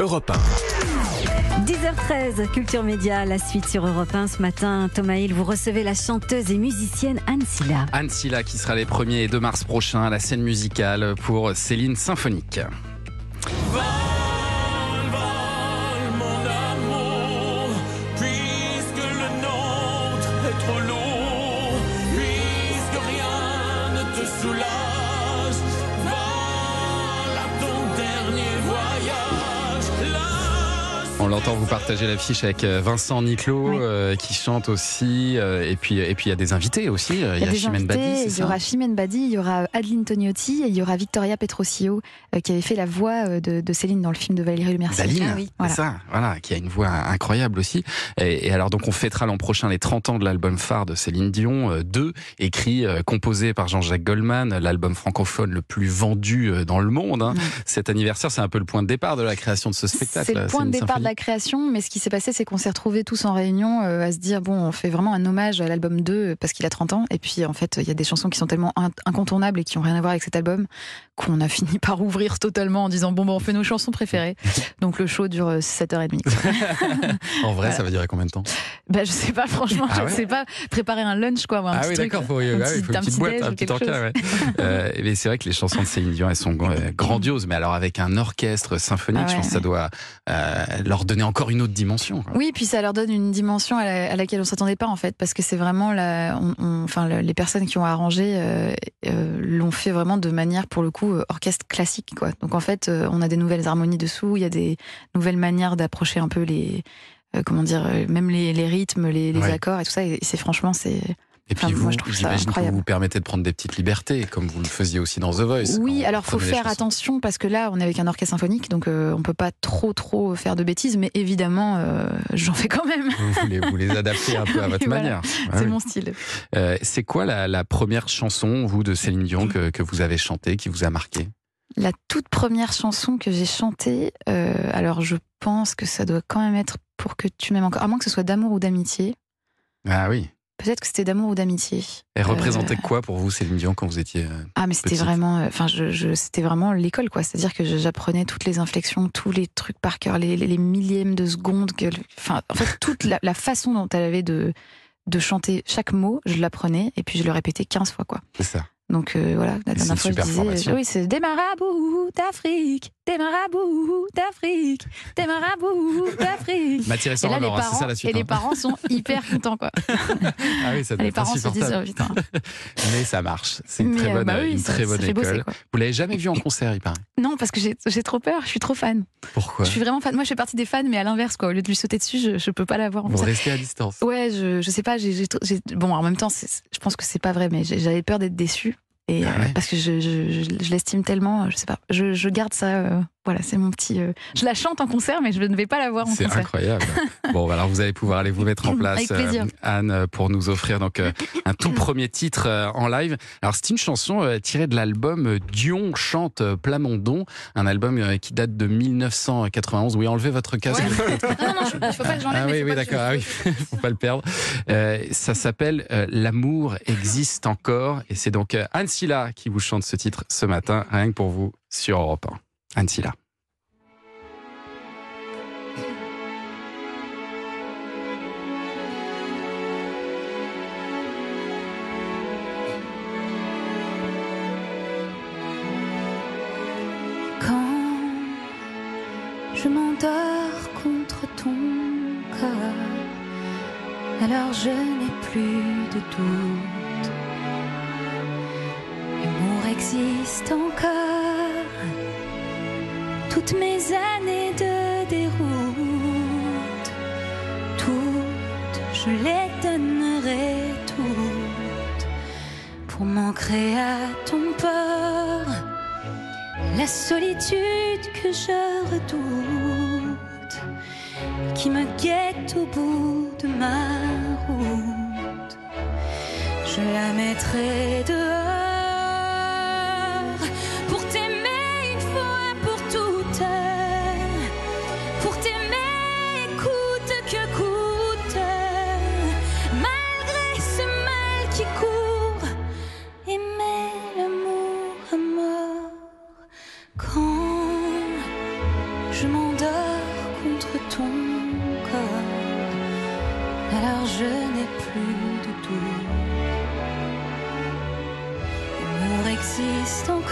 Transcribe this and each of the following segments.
Europe 10h13, Culture Média, la suite sur Europe 1 ce matin. Thomas Hill, vous recevez la chanteuse et musicienne Anne Silla. Anne Silla qui sera les 1er et 2 mars prochains à la scène musicale pour Céline Symphonique. On l'entend vous partager l'affiche avec euh, Vincent Niclot euh, qui chante aussi euh, et puis et puis il y a des invités aussi. Il y a, Chimène Badi. Il y aura Chimène Badi, il y aura Adeline Togniotti et il y aura Victoria Petrosio qui avait fait la voix de, Céline dans le film de Valérie Le Mercier. ah, oui. voilà. ça, voilà, qui a une voix incroyable aussi. Et, alors donc on fêtera l'an prochain les 30 ans de l'album phare de Céline Dion, 2, écrit, composé par Jean-Jacques Goldman, l'album francophone le plus vendu dans le monde. Hein. Cet anniversaire, c'est un peu le point de départ de la création de ce spectacle. C'est le point de départ la création, mais ce qui s'est passé, c'est qu'on s'est retrouvés tous en réunion euh, à se dire bon, on fait vraiment un hommage à l'album 2 euh, parce qu'il a 30 ans. Et puis en fait, il y a des chansons qui sont tellement incontournables et qui n'ont rien à voir avec cet album qu'on a fini par ouvrir totalement en disant bon, bon, on fait nos chansons préférées. Donc le show dure 7h30. Euh, en vrai, ça va durer combien de temps? Bah, Je sais pas, franchement, ah je ne sais pas. Préparer un lunch, quoi. Un ah oui, d'accord, il faut, une petite boîte, un petit encas. mais c'est vrai que les chansons de Céline Dion, elles sont grandioses, mais alors avec un orchestre symphonique, ah je pense que ça doit leur donner encore une autre dimension. Oui, puis ça leur donne une dimension à, laquelle on s'attendait pas en fait, parce que c'est vraiment la, enfin les personnes qui ont arrangé euh, euh, l'ont fait vraiment de manière pour le coup euh, orchestre classique quoi. Donc en fait, on a des nouvelles harmonies dessous, il y a des nouvelles manières d'approcher un peu les, comment dire, même les, rythmes, les, accords et tout ça. Et c'est franchement c'est et puis vous, j'imagine que vous vous permettez de prendre des petites libertés, comme vous le faisiez aussi dans The Voice. Oui, alors faut faire attention parce que là, on est avec un orchestre symphonique, donc euh, on peut pas trop trop faire de bêtises, mais évidemment, euh, j'en fais quand même. Vous voulez vous les adapter un peu à votre manière. c'est mon style. Euh, c'est quoi la, première chanson, vous, de Céline Dion, que, que vous avez chantée, qui vous a marqué? La toute première chanson que j'ai chantée, alors je pense que ça doit quand même être pour que tu m'aimes encore, à moins que ce soit d'amour ou d'amitié. Ah oui. Peut-être que c'était d'amour ou d'amitié. Elle représentait euh, quoi pour vous, Céline Dion, quand vous étiez euh, Ah, mais c'était vraiment, euh, enfin, je, c'était vraiment l'école, quoi. C'est-à-dire que j'apprenais toutes les inflexions, tous les trucs par cœur, les, millièmes de seconde, que, enfin, en fait, toute la, la, façon dont elle avait de de chanter chaque mot, je l'apprenais et puis je le répétais 15 fois, quoi. C'est ça. Donc euh, voilà, la dernière fois je disais, oui, c'est des marabouts d'Afrique, des marabouts d'Afrique, des marabouts d'Afrique. et là, les parents, ça la suite. Et les hein. parents sont hyper contents, quoi. ah oui, ça Les parents se disent, oh, putain. Mais ça marche. C'est une très euh, bonne, bah une très bonne école. Vous l'avez jamais vu en concert, il paraît Non, parce que j'ai trop peur. Je suis trop fan. Pourquoi Je suis vraiment fan. Moi, je fais partie des fans, mais à l'inverse, quoi. Au lieu de lui sauter dessus, je, je peux pas l'avoir. Vous restez à distance. Ouais, je, je sais pas. J'ai bon, en même temps, je pense que c'est pas vrai, mais j'avais peur d'être déçu. Et ah euh, parce que je, je, je, l'estime tellement, je sais pas, je, je garde ça euh, voilà, c'est mon petit. Euh, je la chante en concert, mais je ne vais pas la voir en concert. C'est incroyable. bon, alors vous allez pouvoir aller vous mettre en place, euh, Anne, pour nous offrir donc euh, un tout premier titre en live. Alors c'est une chanson tirée de l'album Dion chante Plamondon, un album qui date de 1991. Oui, enlevez votre casque. non, non, il faut pas que j'enlève. Ah oui, oui, d'accord. Ah oui, faut pas le perdre. ça s'appelle L'amour existe encore, et c'est donc Anne Silla qui vous chante ce titre ce matin, rien que pour vous sur Europe 1. Ancilla. Quand je m'endors contre ton corps, alors je n'ai plus de doute. L'amour existe encore toutes mes années de déroute, toutes, je les donnerai toutes pour m'ancrer à ton port. La solitude que je redoute, qui me guette au bout de ma route, je la mettrai dehors. Je n'ai plus de doute. L'amour existe encore.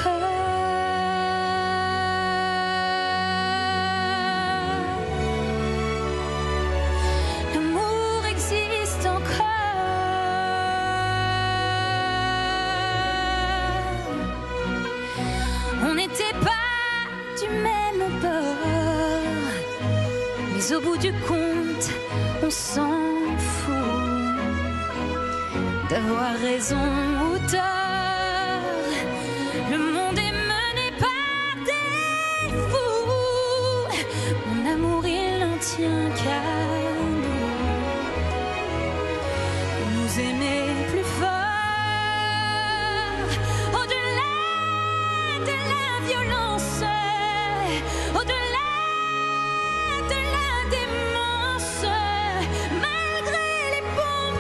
On s'en fout d'avoir raison ou tort. Le monde est mené par des fous. Mon amour, il n'en tient qu'à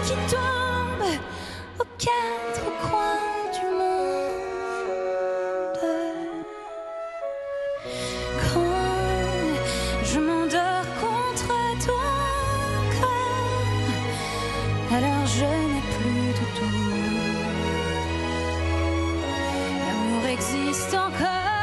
qui tombent aux quatre coins du monde. Quand je m'endors contre ton corps, alors je n'ai plus de doute. L'amour existe encore.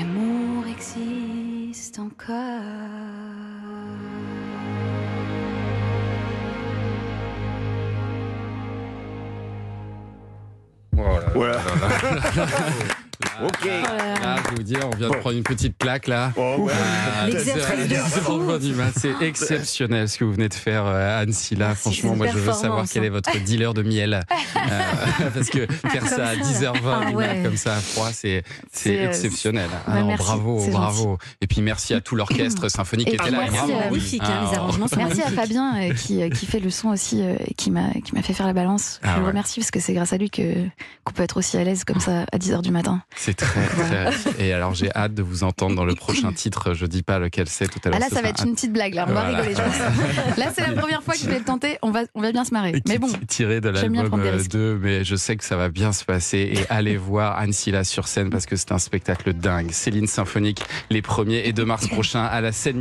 L'amour existe encore. Voilà. Voilà. Là, Ok. là, je vais vous dire, on vient de prendre une petite claque là. Oh, ouais. Ah, de c'est- exceptionnel ce que vous venez de faire, euh, Anne Silla. Franchement, moi, je veux savoir quel est hein. votre dealer de miel. Euh, parce que faire ça à Comme ça, 10h20 là. du Ah ouais. comme ça à froid, c'est euh, exceptionnel. bah, Ah non, merci, bravo, bravo. Et puis merci à tout l'orchestre symphonique qui était là. merci bravo. magnifique, hein, Ah, les arrangements sont Merci à. Fabien euh, qui, euh, qui fait le son aussi et qui m'a qui m'a fait faire la balance. Ah je le ouais. remercie parce que c'est grâce à lui que qu'on peut être aussi à l'aise comme ça à 10h du matin. C'est très, très. Et alors, j'ai hâte de vous entendre dans le prochain titre. Je dis pas lequel c'est tout à l'heure. Ah là ça va être une petite blague là, on va Voilà. rigoler je. Là c'est la première fois que je vais le tenter, on va on va bien se marrer. Mais bon, tiré de l'album prendre des euh, risques. 2, mais je sais que ça va bien se passer. Et allez voir Anne Silla sur scène parce que c'est un spectacle dingue. Céline Symphonique, les premiers, et 2 mars prochain à la scène musicale.